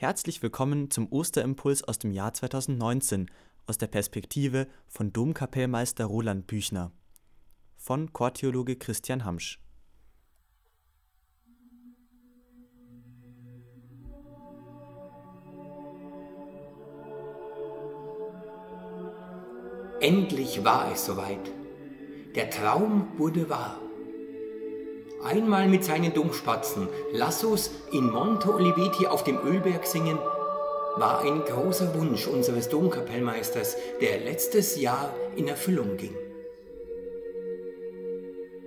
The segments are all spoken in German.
Herzlich willkommen zum Osterimpuls aus dem Jahr 2019 aus der Perspektive von Domkapellmeister Roland Büchner von Chortheologe Christian Hamsch. Endlich war es soweit. Der Traum wurde wahr. Einmal mit seinen Dummspatzen Lassos in Monte Oliveti auf dem Ölberg singen, war ein großer Wunsch unseres Domkapellmeisters, der letztes Jahr in Erfüllung ging.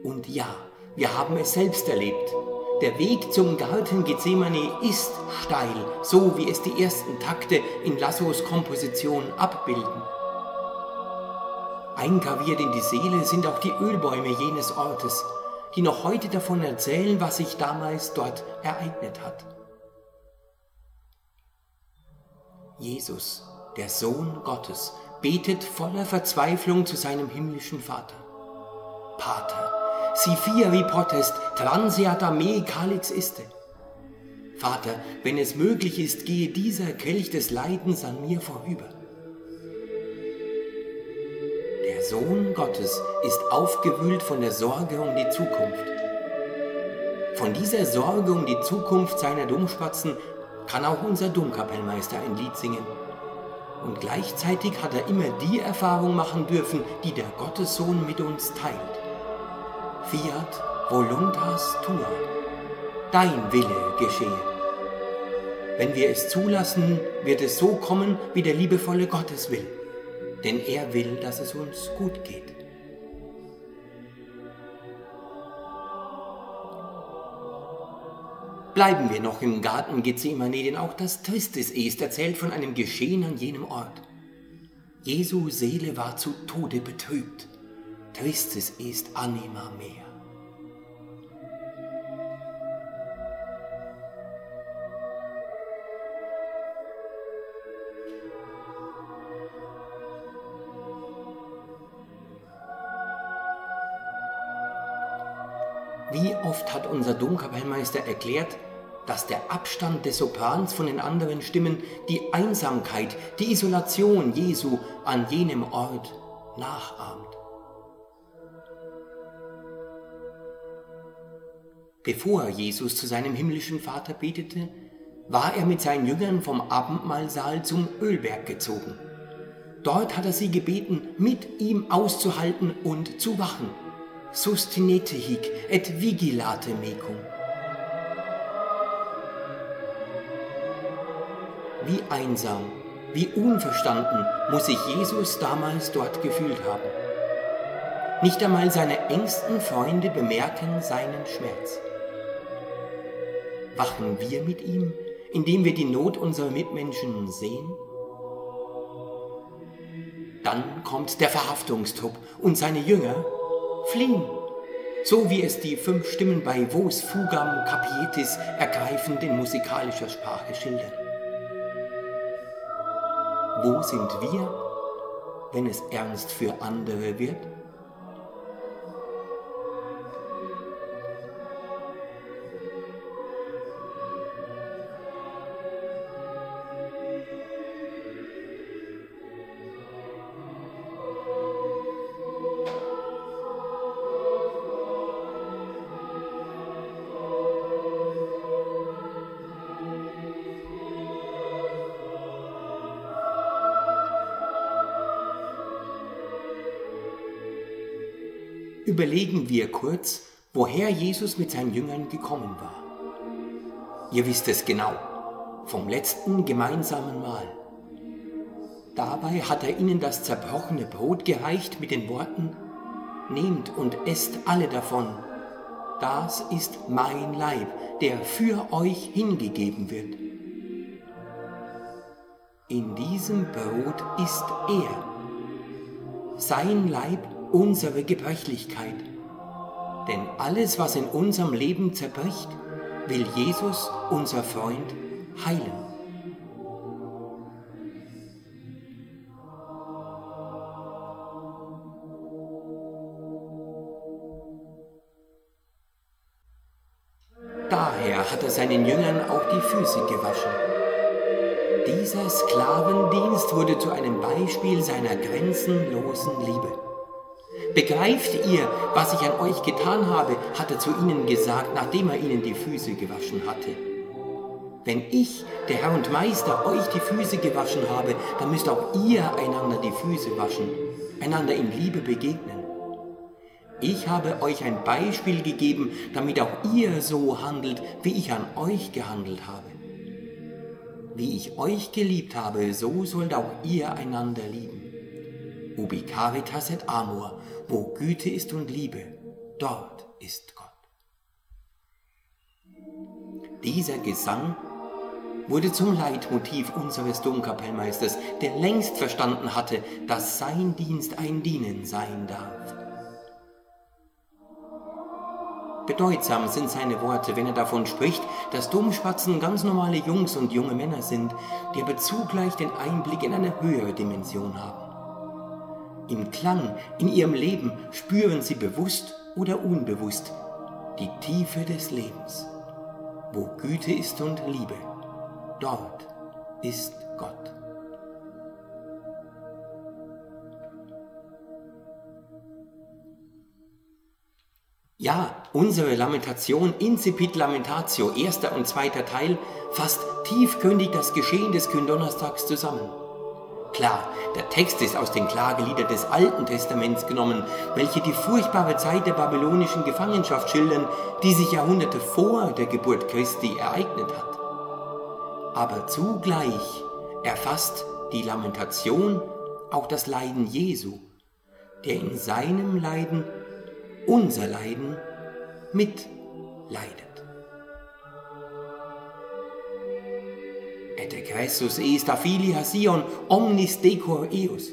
Und ja, wir haben es selbst erlebt. Der Weg zum Garten Gethsemane ist steil, so wie es die ersten Takte in Lassos Komposition abbilden. Eingraviert in die Seele sind auch die Ölbäume jenes Ortes, die noch heute davon erzählen, was sich damals dort ereignet hat. Jesus, der Sohn Gottes, betet voller Verzweiflung zu seinem himmlischen Vater. Pater, si fieri potest, transeat a me calix iste. Vater, wenn es möglich ist, gehe dieser Kelch des Leidens an mir vorüber. Sohn Gottes ist aufgewühlt von der Sorge um die Zukunft. Von dieser Sorge um die Zukunft seiner Dummspatzen kann auch unser Domkapellmeister ein Lied singen. Und gleichzeitig hat er immer die Erfahrung machen dürfen, die der Gottessohn mit uns teilt. Fiat voluntas tua, dein Wille geschehe. Wenn wir es zulassen, wird es so kommen, wie der liebevolle Gottes will denn er will, dass es uns gut geht. Bleiben wir noch im Garten Gethsemane, denn auch das Tristis ist erzählt von einem Geschehen an jenem Ort. Jesu Seele war zu Tode betrübt. Tristis est anima mea. Oft hat unser Domkapellmeister erklärt, dass der Abstand des Soprans von den anderen Stimmen die Einsamkeit, die Isolation Jesu an jenem Ort nachahmt. Bevor Jesus zu seinem himmlischen Vater betete, war er mit seinen Jüngern vom Abendmahlsaal zum Ölberg gezogen. Dort hat er sie gebeten, mit ihm auszuhalten und zu wachen sustinete hic et vigilate mecum. Wie einsam, wie unverstanden muss sich Jesus damals dort gefühlt haben. Nicht einmal seine engsten Freunde bemerken seinen Schmerz. Wachen wir mit ihm, indem wir die Not unserer Mitmenschen sehen? Dann kommt der Verhaftungstrupp und seine Jünger fliehen, so wie es die fünf Stimmen bei Vos Fugam Capietis ergreifend in musikalischer Sprache schildern. Wo sind wir, wenn es ernst für andere wird? Überlegen wir kurz, woher Jesus mit seinen Jüngern gekommen war. Ihr wisst es genau, vom letzten gemeinsamen Mahl. Dabei hat er ihnen das zerbrochene Brot gereicht mit den Worten, Nehmt und esst alle davon, das ist mein Leib, der für euch hingegeben wird. In diesem Brot ist er, sein Leib unsere Gebrechlichkeit. Denn alles, was in unserem Leben zerbricht, will Jesus, unser Freund, heilen. Daher hat er seinen Jüngern auch die Füße gewaschen. Dieser Sklavendienst wurde zu einem Beispiel seiner grenzenlosen Liebe. Begreift ihr, was ich an euch getan habe, hat er zu ihnen gesagt, nachdem er ihnen die Füße gewaschen hatte. Wenn ich, der Herr und Meister, euch die Füße gewaschen habe, dann müsst auch ihr einander die Füße waschen, einander in Liebe begegnen. Ich habe euch ein Beispiel gegeben, damit auch ihr so handelt, wie ich an euch gehandelt habe. Wie ich euch geliebt habe, so sollt auch ihr einander lieben. Ubi caritas et amor, wo Güte ist und Liebe, dort ist Gott. Dieser Gesang wurde zum Leitmotiv unseres Domkapellmeisters, der längst verstanden hatte, dass sein Dienst ein Dienen sein darf. Bedeutsam sind seine Worte, wenn er davon spricht, dass Domspatzen ganz normale Jungs und junge Männer sind, die aber zugleich den Einblick in eine höhere Dimension haben. Im Klang, in ihrem Leben spüren sie bewusst oder unbewusst die Tiefe des Lebens. Wo Güte ist und Liebe, dort ist Gott. Ja, unsere Lamentation Incipit Lamentatio, erster und zweiter Teil, fasst tiefgründig das Geschehen des Kündonnerstags zusammen. Klar, der Text ist aus den Klageliedern des Alten Testaments genommen, welche die furchtbare Zeit der babylonischen Gefangenschaft schildern, die sich Jahrhunderte vor der Geburt Christi ereignet hat. Aber zugleich erfasst die Lamentation auch das Leiden Jesu, der in seinem Leiden unser Leiden mitleidet. Et egressus est filia Sion omnis decor eus.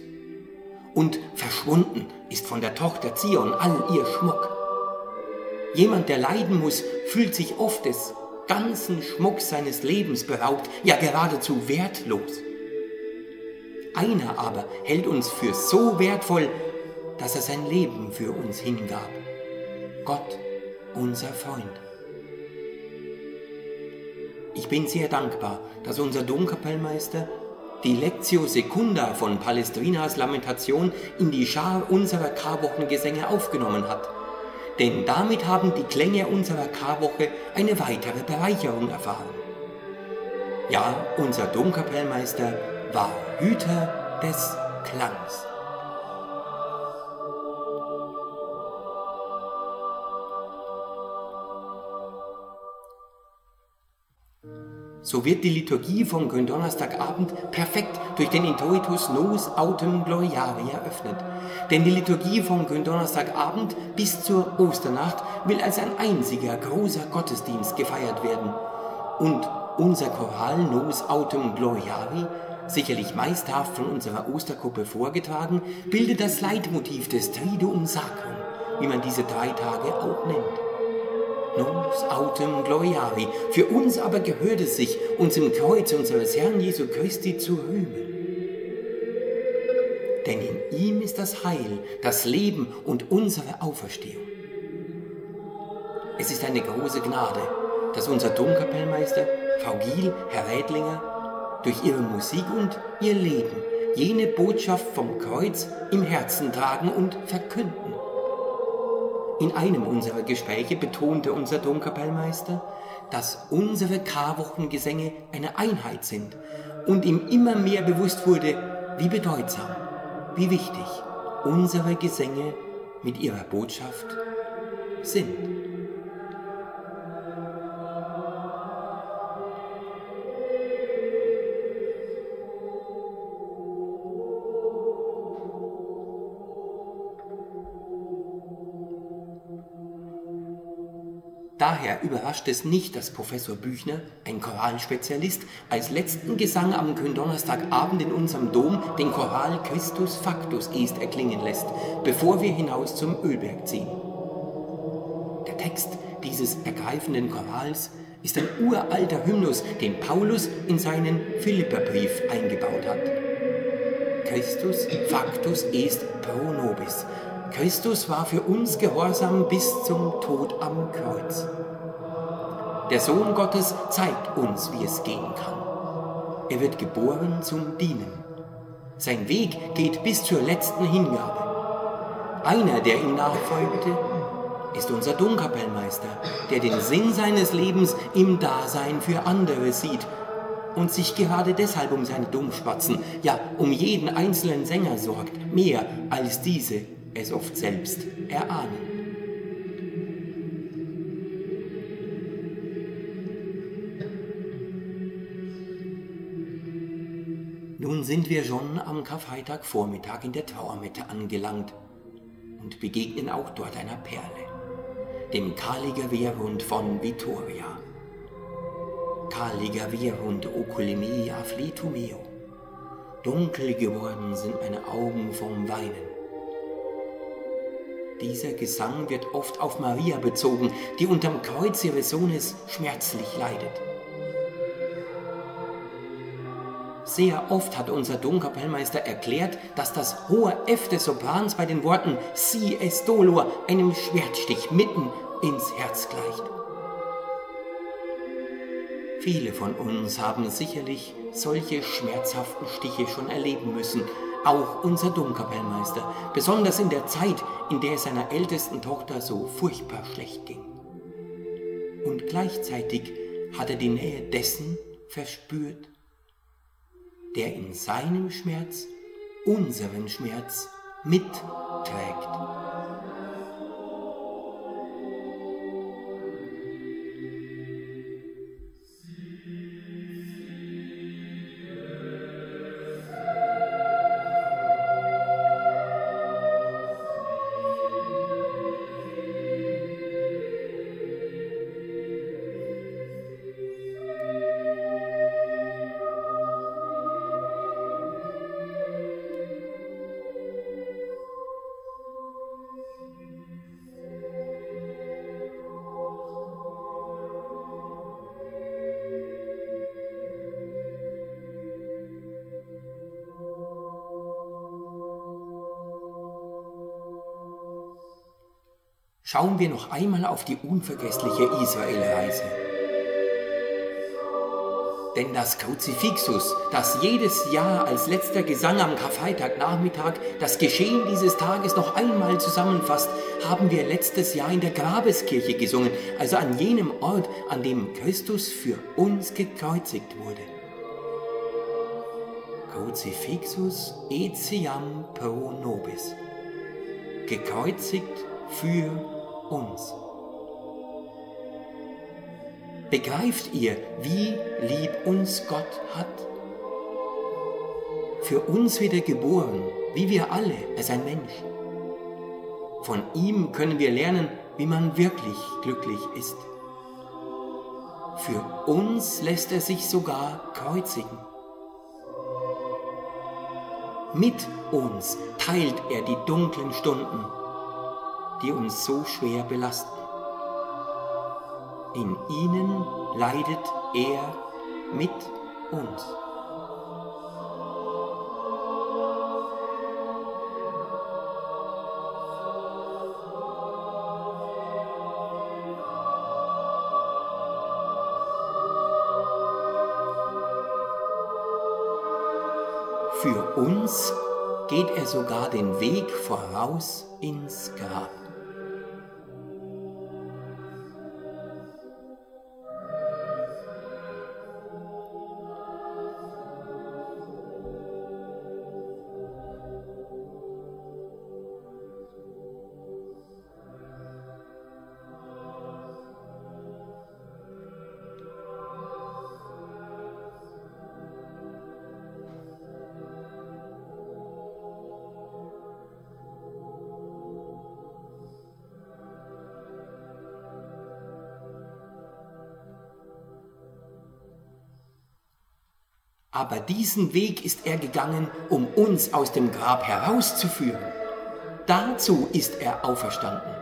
Und verschwunden ist von der Tochter Zion all ihr Schmuck. Jemand, der leiden muss, fühlt sich oft des ganzen Schmucks seines Lebens beraubt, ja geradezu wertlos. Einer aber hält uns für so wertvoll, dass er sein Leben für uns hingab. Gott, unser Freund. Ich bin sehr dankbar, dass unser Domkapellmeister die Lectio Secunda von Palestrinas Lamentation in die Schar unserer Karwochengesänge aufgenommen hat. Denn damit haben die Klänge unserer Karwoche eine weitere Bereicherung erfahren. Ja, unser Domkapellmeister war Hüter des Klangs. So wird die Liturgie vom Gründonnerstagabend perfekt durch den Introitus Nos Autem Gloriare eröffnet. Denn die Liturgie vom Gründonnerstagabend bis zur Osternacht will als ein einziger großer Gottesdienst gefeiert werden. Und unser Choral Nos Autem Gloriare, sicherlich meisterhaft von unserer Ostergruppe vorgetragen, bildet das Leitmotiv des Triduum Sacrum, wie man diese drei Tage auch nennt nos autem gloriari. Für uns aber gehört es sich, uns im Kreuz unseres Herrn Jesu Christi zu rühmen. Denn in ihm ist das Heil, das Leben und unsere Auferstehung. Es ist eine große Gnade, dass unser Domkapellmeister, Frau Giel, Herr Rädlinger, durch ihre Musik und ihr Leben jene Botschaft vom Kreuz im Herzen tragen und verkünden. In einem unserer Gespräche betonte unser Domkapellmeister, dass unsere Karwochengesänge eine Einheit sind und ihm immer mehr bewusst wurde, wie bedeutsam, wie wichtig unsere Gesänge mit ihrer Botschaft sind. Daher überrascht es nicht, dass Professor Büchner, ein Choralspezialist, als letzten Gesang am Gründonnerstagabend in unserem Dom den Choral Christus Factus est erklingen lässt, bevor wir hinaus zum Ölberg ziehen. Der Text dieses ergreifenden Chorals ist ein uralter Hymnus, den Paulus in seinen Philipperbrief eingebaut hat. Christus Factus est pro nobis, Christus war für uns gehorsam bis zum Tod am Kreuz. Der Sohn Gottes zeigt uns, wie es gehen kann. Er wird geboren zum Dienen. Sein Weg geht bis zur letzten Hingabe. Einer, der ihm nachfolgte, ist unser Domkapellmeister, der den Sinn seines Lebens im Dasein für andere sieht und sich gerade deshalb um seine Domspatzen, ja um jeden einzelnen Sänger sorgt, mehr als diese es oft selbst erahnen. Nun sind wir schon am Karfreitagvormittag in der Trauermette angelangt und begegnen auch dort einer Perle, dem Kaliger Wehrhund von Vittoria. Kaliger Wehrhund oculimea afflitu meo. Dunkel geworden sind meine Augen vom Weinen. Dieser Gesang wird oft auf Maria bezogen, die unterm Kreuz ihres Sohnes schmerzlich leidet. Sehr oft hat unser Domkapellmeister erklärt, dass das hohe F des Soprans bei den Worten Si es dolor einem Schwertstich mitten ins Herz gleicht. Viele von uns haben sicherlich solche schmerzhaften Stiche schon erleben müssen, auch unser Domkapellmeister, besonders in der Zeit, in der es seiner ältesten Tochter so furchtbar schlecht ging. Und gleichzeitig hat er die Nähe dessen verspürt, der in seinem Schmerz unseren Schmerz mitträgt. Schauen wir noch einmal auf die unvergessliche Israelreise. Denn das Kruzifixus, das jedes Jahr als letzter Gesang am Karfreitagnachmittag das Geschehen dieses Tages noch einmal zusammenfasst, haben wir letztes Jahr in der Grabeskirche gesungen, also an jenem Ort, an dem Christus für uns gekreuzigt wurde. Crucifixus etiam pro nobis. Gekreuzigt für uns. Begreift ihr, wie lieb uns Gott hat? Für uns wieder geboren, wie wir alle, als ein Mensch. Von ihm können wir lernen, wie man wirklich glücklich ist. Für uns lässt er sich sogar kreuzigen. Mit uns teilt er die dunklen Stunden die uns so schwer belasten. In ihnen leidet er mit uns. Für uns geht er sogar den Weg voraus ins Grab. Aber diesen Weg ist er gegangen, um uns aus dem Grab herauszuführen. Dazu ist er auferstanden.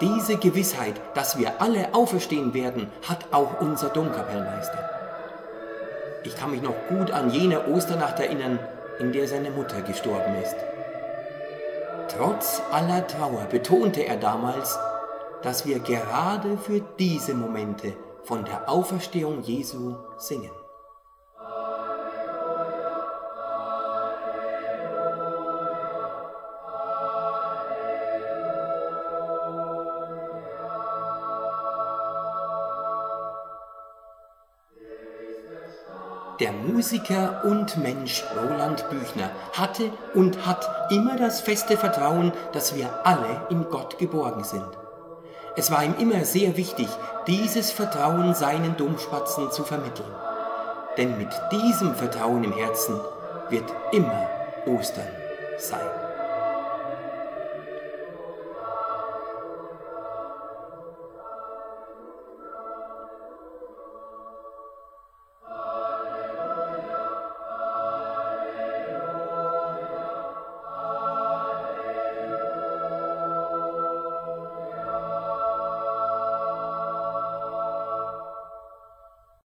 Diese Gewissheit, dass wir alle auferstehen werden, hat auch unser Domkapellmeister. Ich kann mich noch gut an jene Osternacht erinnern, in der seine Mutter gestorben ist. Trotz aller Trauer betonte er damals, dass wir gerade für diese Momente von der Auferstehung Jesu singen. Musiker und Mensch Roland Büchner hatte und hat immer das feste Vertrauen, dass wir alle in Gott geborgen sind. Es war ihm immer sehr wichtig, dieses Vertrauen seinen Domspatzen zu vermitteln. Denn mit diesem Vertrauen im Herzen wird immer Ostern sein.